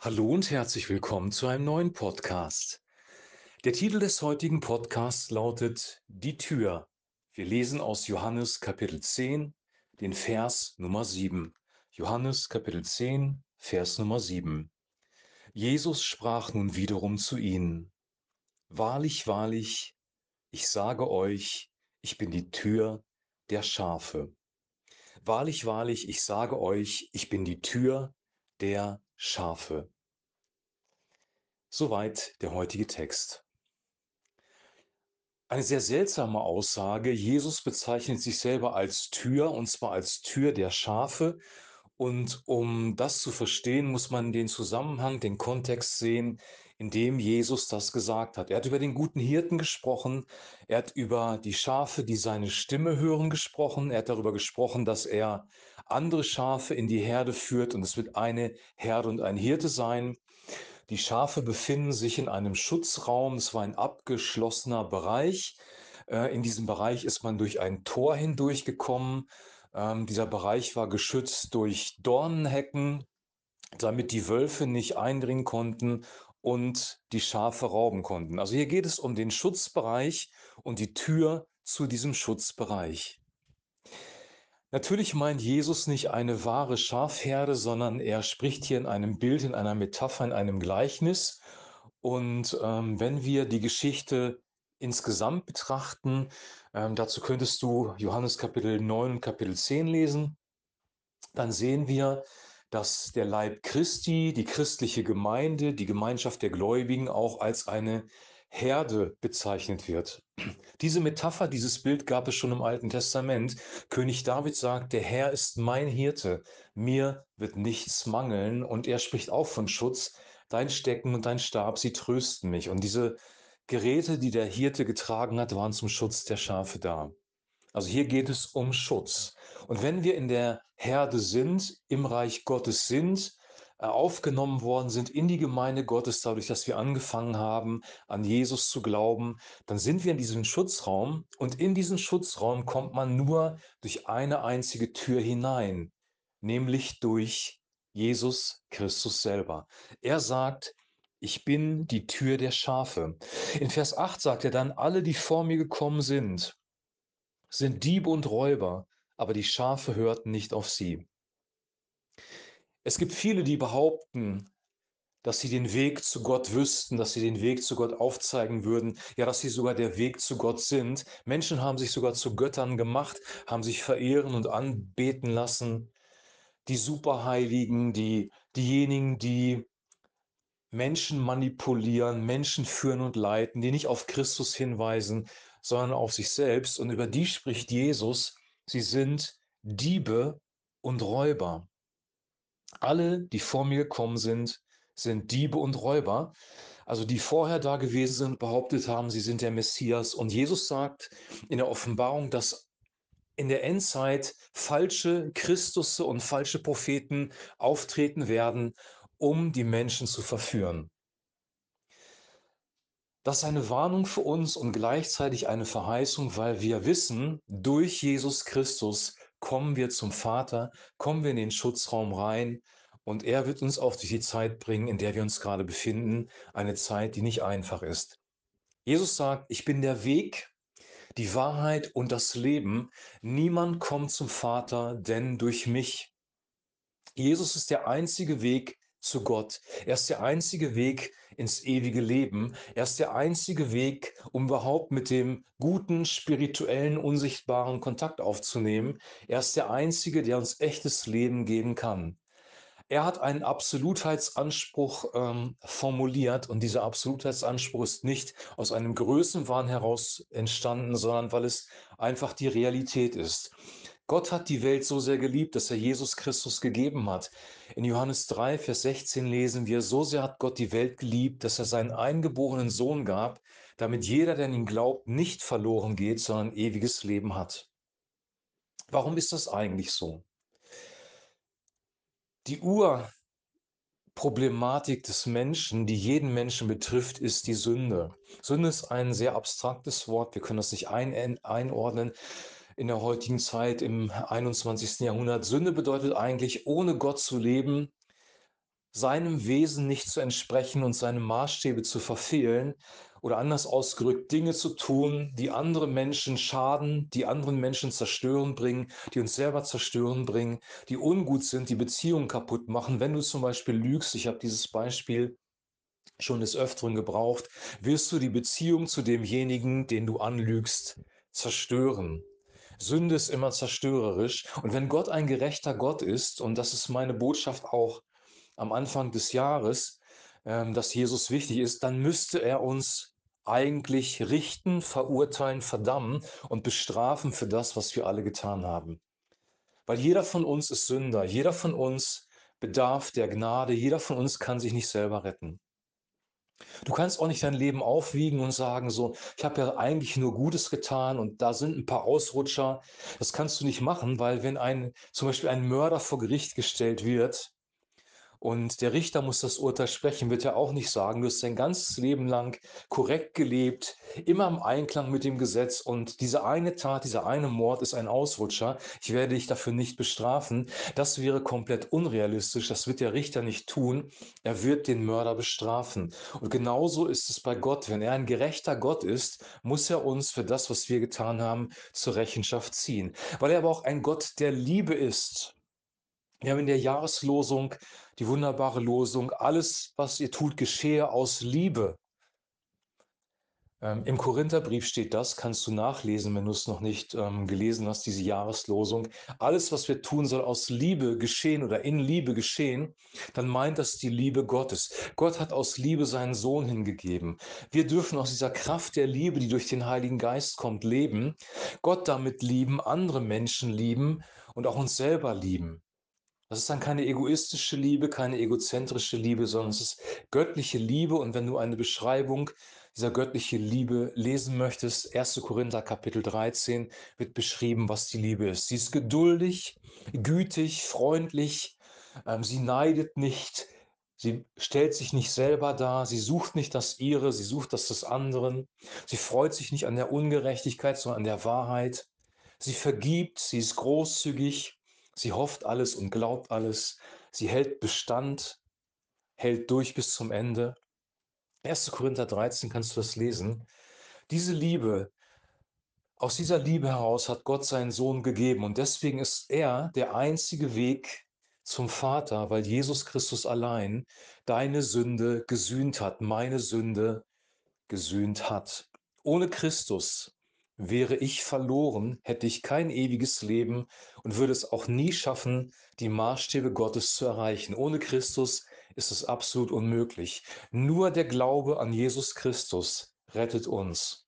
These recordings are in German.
Hallo und herzlich willkommen zu einem neuen Podcast. Der Titel des heutigen Podcasts lautet Die Tür. Wir lesen aus Johannes Kapitel 10, den Vers Nummer 7. Johannes Kapitel 10, Vers Nummer 7. Jesus sprach nun wiederum zu ihnen. Wahrlich, wahrlich, ich sage euch, ich bin die Tür der Schafe. Wahrlich, wahrlich, ich sage euch, ich bin die Tür der Schafe. Soweit der heutige Text. Eine sehr seltsame Aussage. Jesus bezeichnet sich selber als Tür, und zwar als Tür der Schafe. Und um das zu verstehen, muss man den Zusammenhang, den Kontext sehen, in dem Jesus das gesagt hat. Er hat über den guten Hirten gesprochen, er hat über die Schafe, die seine Stimme hören, gesprochen, er hat darüber gesprochen, dass er andere Schafe in die Herde führt und es wird eine Herde und ein Hirte sein. Die Schafe befinden sich in einem Schutzraum. Es war ein abgeschlossener Bereich. Äh, in diesem Bereich ist man durch ein Tor hindurchgekommen. Ähm, dieser Bereich war geschützt durch Dornenhecken, damit die Wölfe nicht eindringen konnten und die Schafe rauben konnten. Also hier geht es um den Schutzbereich und die Tür zu diesem Schutzbereich. Natürlich meint Jesus nicht eine wahre Schafherde, sondern er spricht hier in einem Bild, in einer Metapher, in einem Gleichnis. Und ähm, wenn wir die Geschichte insgesamt betrachten, ähm, dazu könntest du Johannes Kapitel 9 und Kapitel 10 lesen, dann sehen wir, dass der Leib Christi, die christliche Gemeinde, die Gemeinschaft der Gläubigen auch als eine Herde bezeichnet wird. Diese Metapher, dieses Bild gab es schon im Alten Testament. König David sagt, der Herr ist mein Hirte, mir wird nichts mangeln. Und er spricht auch von Schutz. Dein Stecken und dein Stab, sie trösten mich. Und diese Geräte, die der Hirte getragen hat, waren zum Schutz der Schafe da. Also hier geht es um Schutz. Und wenn wir in der Herde sind, im Reich Gottes sind, aufgenommen worden sind in die Gemeinde Gottes, dadurch, dass wir angefangen haben, an Jesus zu glauben, dann sind wir in diesem Schutzraum und in diesen Schutzraum kommt man nur durch eine einzige Tür hinein, nämlich durch Jesus Christus selber. Er sagt, ich bin die Tür der Schafe. In Vers 8 sagt er dann, alle, die vor mir gekommen sind, sind Diebe und Räuber, aber die Schafe hörten nicht auf sie. Es gibt viele, die behaupten, dass sie den Weg zu Gott wüssten, dass sie den Weg zu Gott aufzeigen würden, ja, dass sie sogar der Weg zu Gott sind. Menschen haben sich sogar zu Göttern gemacht, haben sich verehren und anbeten lassen. Die Superheiligen, die, diejenigen, die Menschen manipulieren, Menschen führen und leiten, die nicht auf Christus hinweisen, sondern auf sich selbst. Und über die spricht Jesus, sie sind Diebe und Räuber. Alle, die vor mir gekommen sind, sind Diebe und Räuber. Also die vorher da gewesen sind, behauptet haben, sie sind der Messias. Und Jesus sagt in der Offenbarung, dass in der Endzeit falsche Christusse und falsche Propheten auftreten werden, um die Menschen zu verführen. Das ist eine Warnung für uns und gleichzeitig eine Verheißung, weil wir wissen, durch Jesus Christus kommen wir zum Vater, kommen wir in den Schutzraum rein und er wird uns auch durch die Zeit bringen, in der wir uns gerade befinden, eine Zeit, die nicht einfach ist. Jesus sagt, ich bin der Weg, die Wahrheit und das Leben. Niemand kommt zum Vater, denn durch mich. Jesus ist der einzige Weg zu Gott. Er ist der einzige Weg ins ewige Leben. Er ist der einzige Weg, um überhaupt mit dem guten, spirituellen, unsichtbaren Kontakt aufzunehmen. Er ist der einzige, der uns echtes Leben geben kann. Er hat einen Absolutheitsanspruch ähm, formuliert und dieser Absolutheitsanspruch ist nicht aus einem Größenwahn heraus entstanden, sondern weil es einfach die Realität ist. Gott hat die Welt so sehr geliebt, dass er Jesus Christus gegeben hat. In Johannes 3, Vers 16 lesen wir, so sehr hat Gott die Welt geliebt, dass er seinen eingeborenen Sohn gab, damit jeder, der an ihn glaubt, nicht verloren geht, sondern ewiges Leben hat. Warum ist das eigentlich so? Die Urproblematik des Menschen, die jeden Menschen betrifft, ist die Sünde. Sünde ist ein sehr abstraktes Wort, wir können das nicht ein, einordnen in der heutigen Zeit im 21. Jahrhundert. Sünde bedeutet eigentlich, ohne Gott zu leben, seinem Wesen nicht zu entsprechen und seine Maßstäbe zu verfehlen oder anders ausgedrückt, Dinge zu tun, die andere Menschen schaden, die anderen Menschen zerstören bringen, die uns selber zerstören bringen, die ungut sind, die Beziehungen kaputt machen. Wenn du zum Beispiel lügst, ich habe dieses Beispiel schon des Öfteren gebraucht, wirst du die Beziehung zu demjenigen, den du anlügst, zerstören. Sünde ist immer zerstörerisch. Und wenn Gott ein gerechter Gott ist, und das ist meine Botschaft auch am Anfang des Jahres, ähm, dass Jesus wichtig ist, dann müsste er uns eigentlich richten, verurteilen, verdammen und bestrafen für das, was wir alle getan haben. Weil jeder von uns ist Sünder, jeder von uns bedarf der Gnade, jeder von uns kann sich nicht selber retten. Du kannst auch nicht dein Leben aufwiegen und sagen so: „Ich habe ja eigentlich nur Gutes getan und da sind ein paar Ausrutscher.“ Das kannst du nicht machen, weil wenn ein zum Beispiel ein Mörder vor Gericht gestellt wird und der Richter muss das Urteil sprechen, wird er auch nicht sagen: „Du hast dein ganzes Leben lang korrekt gelebt, immer im Einklang mit dem Gesetz und diese eine Tat, dieser eine Mord ist ein Ausrutscher. Ich werde dich dafür nicht bestrafen.“ Das wäre komplett unrealistisch. Das wird der Richter nicht tun. Er wird den Mörder bestrafen. Und genauso ist es bei Gott. Wenn er ein gerechter Gott ist, muss er uns für das, was wir getan haben, zur Rechenschaft ziehen. Weil er aber auch ein Gott der Liebe ist. Wir haben in der Jahreslosung die wunderbare Losung, alles, was ihr tut, geschehe aus Liebe. Ähm, Im Korintherbrief steht das, kannst du nachlesen, wenn du es noch nicht ähm, gelesen hast, diese Jahreslosung. Alles, was wir tun, soll aus Liebe geschehen oder in Liebe geschehen. Dann meint das die Liebe Gottes. Gott hat aus Liebe seinen Sohn hingegeben. Wir dürfen aus dieser Kraft der Liebe, die durch den Heiligen Geist kommt, leben. Gott damit lieben, andere Menschen lieben und auch uns selber lieben. Das ist dann keine egoistische Liebe, keine egozentrische Liebe, sondern es ist göttliche Liebe. Und wenn du eine Beschreibung dieser göttlichen Liebe lesen möchtest, 1. Korinther Kapitel 13 wird beschrieben, was die Liebe ist. Sie ist geduldig, gütig, freundlich, ähm, sie neidet nicht, sie stellt sich nicht selber dar, sie sucht nicht das ihre, sie sucht das des anderen, sie freut sich nicht an der Ungerechtigkeit, sondern an der Wahrheit. Sie vergibt, sie ist großzügig, Sie hofft alles und glaubt alles. Sie hält Bestand, hält durch bis zum Ende. 1. Korinther 13 kannst du das lesen. Diese Liebe, aus dieser Liebe heraus hat Gott seinen Sohn gegeben und deswegen ist er der einzige Weg zum Vater, weil Jesus Christus allein deine Sünde gesühnt hat, meine Sünde gesühnt hat. Ohne Christus Wäre ich verloren, hätte ich kein ewiges Leben und würde es auch nie schaffen, die Maßstäbe Gottes zu erreichen. Ohne Christus ist es absolut unmöglich. Nur der Glaube an Jesus Christus rettet uns.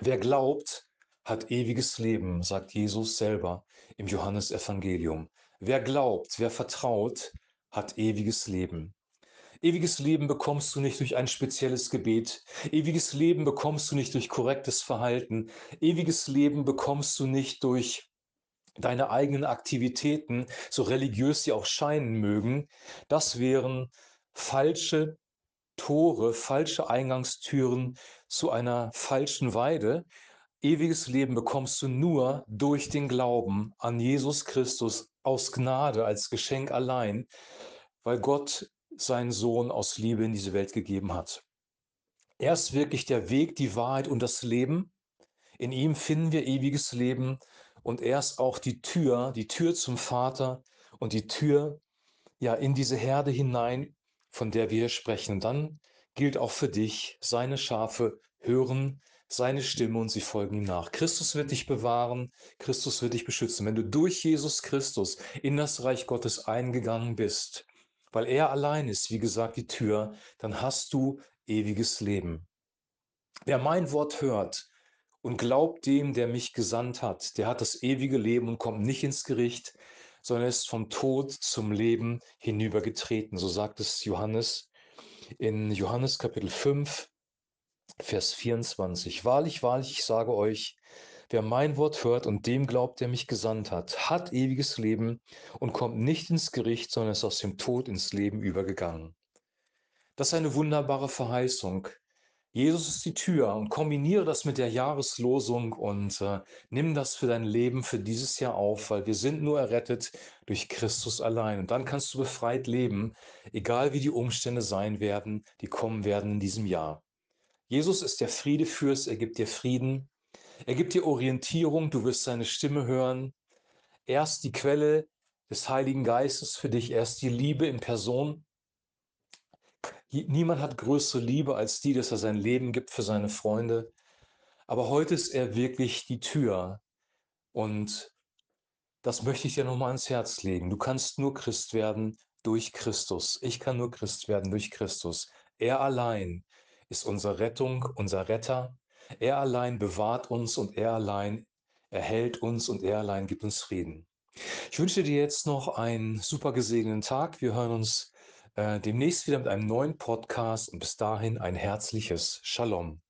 Wer glaubt, hat ewiges Leben, sagt Jesus selber im Johannesevangelium. Wer glaubt, wer vertraut, hat ewiges Leben. Ewiges Leben bekommst du nicht durch ein spezielles Gebet. Ewiges Leben bekommst du nicht durch korrektes Verhalten. Ewiges Leben bekommst du nicht durch deine eigenen Aktivitäten, so religiös sie auch scheinen mögen. Das wären falsche Tore, falsche Eingangstüren zu einer falschen Weide. Ewiges Leben bekommst du nur durch den Glauben an Jesus Christus aus Gnade als Geschenk allein, weil Gott seinen Sohn aus Liebe in diese Welt gegeben hat. Er ist wirklich der Weg, die Wahrheit und das Leben. In ihm finden wir ewiges Leben und er ist auch die Tür, die Tür zum Vater und die Tür ja in diese Herde hinein, von der wir sprechen. Und dann gilt auch für dich, seine Schafe hören seine Stimme und sie folgen ihm nach. Christus wird dich bewahren, Christus wird dich beschützen. Wenn du durch Jesus Christus in das Reich Gottes eingegangen bist, weil er allein ist, wie gesagt, die Tür, dann hast du ewiges Leben. Wer mein Wort hört und glaubt dem, der mich gesandt hat, der hat das ewige Leben und kommt nicht ins Gericht, sondern ist vom Tod zum Leben hinübergetreten. So sagt es Johannes in Johannes Kapitel 5, Vers 24. Wahrlich, wahrlich, ich sage euch, Wer mein Wort hört und dem glaubt, der mich gesandt hat, hat ewiges Leben und kommt nicht ins Gericht, sondern ist aus dem Tod ins Leben übergegangen. Das ist eine wunderbare Verheißung. Jesus ist die Tür und kombiniere das mit der Jahreslosung und äh, nimm das für dein Leben für dieses Jahr auf, weil wir sind nur errettet durch Christus allein. Und dann kannst du befreit leben, egal wie die Umstände sein werden, die kommen werden in diesem Jahr. Jesus ist der Friedefürst, er gibt dir Frieden, er gibt dir Orientierung, du wirst seine Stimme hören. Er ist die Quelle des Heiligen Geistes für dich, er ist die Liebe in Person. Niemand hat größere Liebe als die, dass er sein Leben gibt für seine Freunde. Aber heute ist er wirklich die Tür. Und das möchte ich dir nochmal ans Herz legen. Du kannst nur Christ werden durch Christus. Ich kann nur Christ werden durch Christus. Er allein ist unsere Rettung, unser Retter. Er allein bewahrt uns und er allein erhält uns und er allein gibt uns Frieden. Ich wünsche dir jetzt noch einen super gesegneten Tag. Wir hören uns äh, demnächst wieder mit einem neuen Podcast und bis dahin ein herzliches Shalom.